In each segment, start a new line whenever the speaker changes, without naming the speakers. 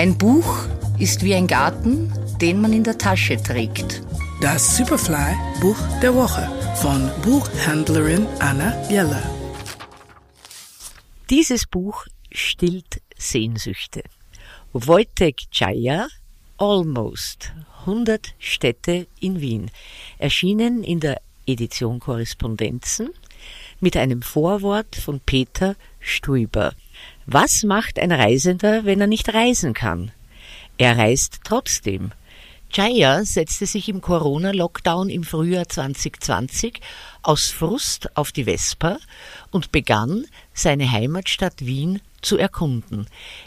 Ein Buch ist wie ein Garten, den man in der Tasche trägt.
Das Superfly Buch der Woche von Buchhändlerin Anna Jeller.
Dieses Buch stillt Sehnsüchte. Wojtek Jaya, Almost, 100 Städte in Wien, erschienen in der Edition Korrespondenzen mit einem Vorwort von Peter Stuiber. Was macht ein Reisender, wenn er nicht reisen kann? Er reist trotzdem. Jaya setzte sich im Corona-Lockdown im Frühjahr 2020 aus Frust auf die Vespa und begann, seine Heimatstadt Wien zu erkunden.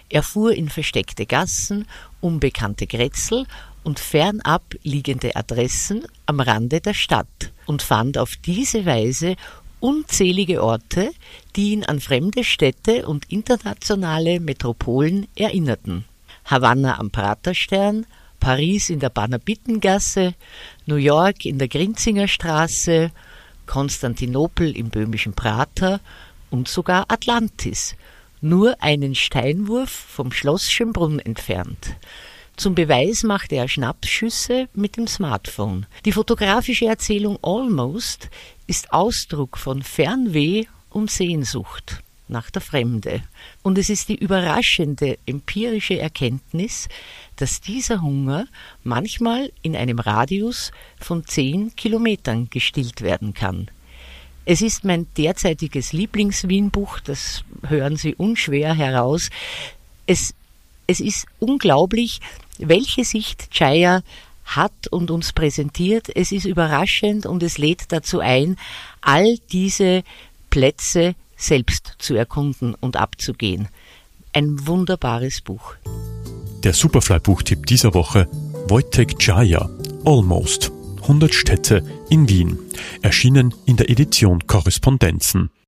Er fuhr in versteckte Gassen, unbekannte Grätzel und fernab liegende Adressen am Rande der Stadt und fand auf diese Weise unzählige Orte, die ihn an fremde Städte und internationale Metropolen erinnerten. Havanna am Praterstern, Paris in der Banabittengasse, New York in der Grinzinger Straße, Konstantinopel im böhmischen Prater und sogar Atlantis, nur einen Steinwurf vom Schloss Schönbrunn entfernt. Zum Beweis machte er Schnappschüsse mit dem Smartphone. Die fotografische Erzählung Almost ist Ausdruck von Fernweh und Sehnsucht nach der Fremde. Und es ist die überraschende empirische Erkenntnis, dass dieser Hunger manchmal in einem Radius von zehn Kilometern gestillt werden kann. Es ist mein derzeitiges Lieblings-Wien-Buch, das hören Sie unschwer heraus. Es, es ist unglaublich, welche Sicht Chaya hat und uns präsentiert. Es ist überraschend und es lädt dazu ein, all diese Plätze selbst zu erkunden und abzugehen. Ein wunderbares Buch.
Der Superfly-Buchtipp dieser Woche Wojtek Jaya, Almost. 100 Städte in Wien. Erschienen in der Edition Korrespondenzen.